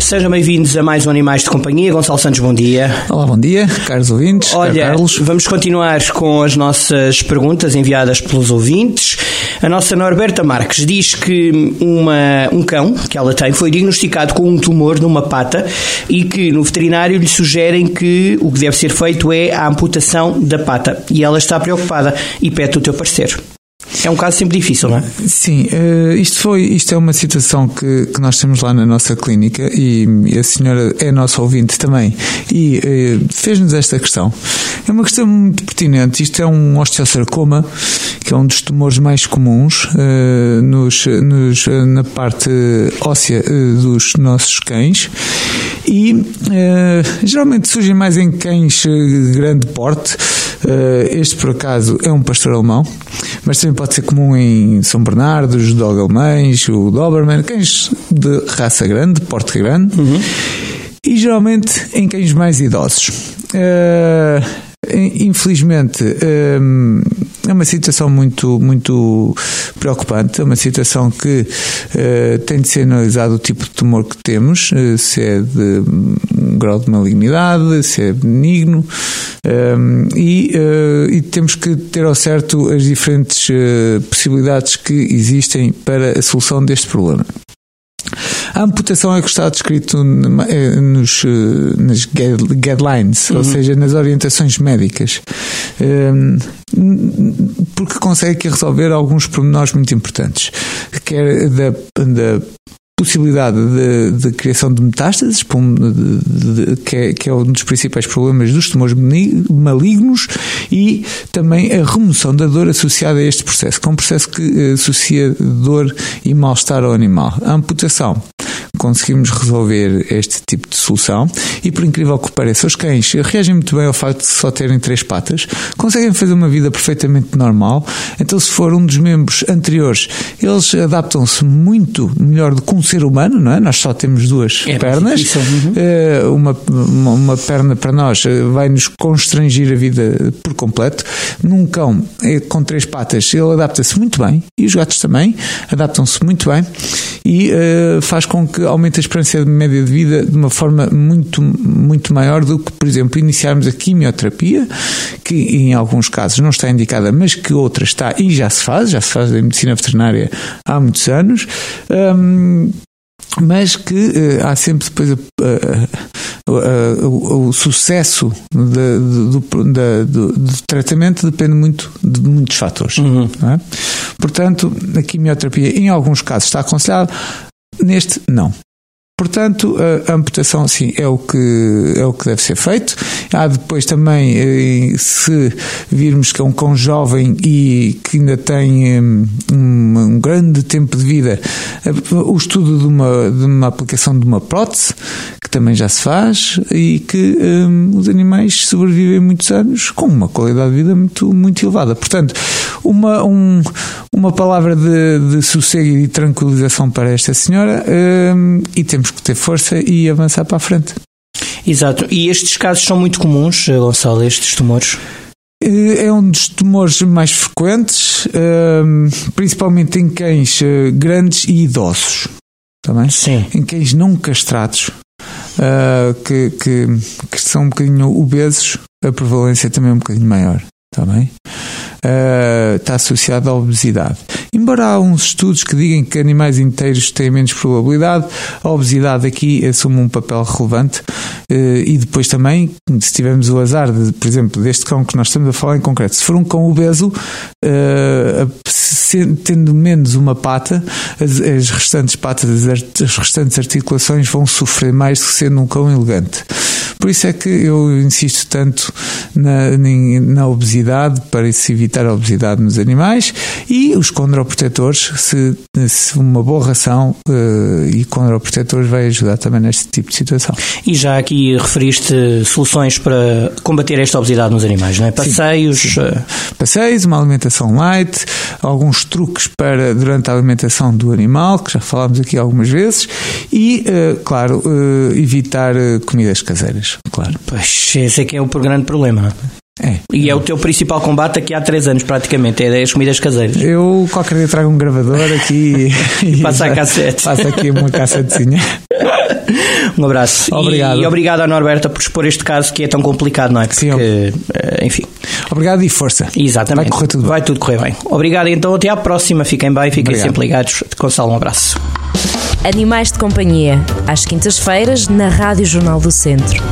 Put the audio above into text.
Sejam bem-vindos a mais um Animais de Companhia. Gonçalo Santos, bom dia. Olá, bom dia, caros ouvintes. Olha, Carlos. vamos continuar com as nossas perguntas enviadas pelos ouvintes. A nossa Norberta Marques diz que uma, um cão que ela tem foi diagnosticado com um tumor numa pata e que no veterinário lhe sugerem que o que deve ser feito é a amputação da pata. E ela está preocupada e pede o teu parecer. É um caso sempre difícil, não é? Sim, uh, isto foi, isto é uma situação que, que nós temos lá na nossa clínica e, a senhora é nossa ouvinte também e uh, fez-nos esta questão. É uma questão muito pertinente. Isto é um osteosarcoma, que é um dos tumores mais comuns uh, nos, nos, na parte óssea dos nossos cães e geralmente surgem mais em cães de grande porte. Este, por acaso, é um pastor alemão, mas também pode ser comum em São Bernardo, os dog alemães, o Doberman, cães de raça grande, de porte grande, uhum. e geralmente em cães mais idosos. Uh, infelizmente é uma situação muito muito preocupante é uma situação que uh, tem de ser analisado o tipo de tumor que temos uh, se é de um grau de malignidade se é benigno um, e, uh, e, temos que ter ao certo as diferentes possibilidades que existem para a solução deste problema a amputação é que está descrito eh, nos, eh, nas guidelines, uhum. ou seja, nas orientações médicas, ehm, porque consegue resolver alguns pormenores muito importantes, quer da, da possibilidade de, de, criação de metástases, que, é, que, é, um dos principais problemas dos tumores malignos, e também a remoção da dor associada a este processo, que é um processo que eh, associa dor e mal-estar ao animal. A amputação conseguimos resolver este tipo de solução e, por incrível que pareça, os cães reagem muito bem ao facto de só terem três patas, conseguem fazer uma vida perfeitamente normal. Então, se for um dos membros anteriores, eles adaptam-se muito melhor do que um ser humano, não é? Nós só temos duas é pernas. Uhum. Eh, uma, uma, uma, perna para nós eh, vai nos constrangir a vida por completo. Num cão eh, com três patas, ele adapta-se muito bem e os gatos também adaptam-se muito bem e uh, faz com que aumente a esperança média de vida de uma forma muito, muito maior do que, por exemplo, iniciarmos a quimioterapia, que em alguns casos não está indicada, mas que outra está e já se faz, já se faz em medicina veterinária há muitos anos. Um, mas que uh, há sempre depois o, o, sucesso de, do, de, do, do, tratamento depende muito de muitos fatores. Uhum. É? Portanto, a quimioterapia em alguns casos está aconselhada, neste não. Portanto, a amputação, sim, é o que, é o que deve ser feito. Há depois também, eh, se virmos que é um cão jovem e que ainda tem eh, um, um grande tempo de vida, eh, o estudo de uma, de uma aplicação de uma prótese, que também já se faz, e que um, os animais sobrevivem muitos anos com uma qualidade de vida muito, muito elevada. Portanto, uma, um, uma palavra de, de sossego e de tranquilização para esta senhora um, e temos que ter força e avançar para a frente. Exato. E estes casos são muito comuns, eh, Gonçalo, estes tumores? Eh, é um dos tumores mais frequentes, um, principalmente em cães eh, grandes e idosos. Também? Sim. Em cães não castrados, uh, que, que, que, são um bocadinho obesos, a prevalência também é um bocadinho maior. Também? uh, está associado à obesidade. Embora há uns estudos que digam que animais inteiros têm menos probabilidade, a obesidade aqui assume um papel relevante uh, e depois também, se tivermos o azar, de, por exemplo, deste cão que nós estamos a falar em concreto, se for um cão obeso, uh, tendo menos uma pata, as, as restantes patas, as, as restantes articulações vão sofrer mais do que sendo um cão elegante. Por isso é que eu insisto tanto na, na obesidade, para se evitar a obesidade nos animais, e os condroprotetores, se, se uma boa ração uh, e condroprotetores vai ajudar também neste tipo de situação. E já aqui referiste soluções para combater esta obesidade nos animais, não é? Passeios. Sim, sim. Eh, Passeios, uma alimentação light, alguns truques para durante a alimentação do animal, que já falámos aqui algumas vezes, e, uh, claro, uh, evitar comidas caseiras, claro. Pois, esse é que é o grande problema. É. E é o teu principal combate aqui há três anos, praticamente, é as comidas caseiras. Eu qualquer dia trago um gravador aqui e, e passa a cassete. Passa aqui uma cassetezinha. um abraço. Obrigado. E, e obrigado à Norberta por expor este caso que é tão complicado, não é? Porque, Sim, eh, enfim. Obrigado e força. Exatamente. Vai correr tudo bem. Vai tudo correr bem. Obrigado, então até à próxima. Fiquem bem, fiquem obrigado. sempre ligados. Gonçalo, um abraço. Animais de Companhia, às quintas-feiras, na Rádio Jornal do Centro.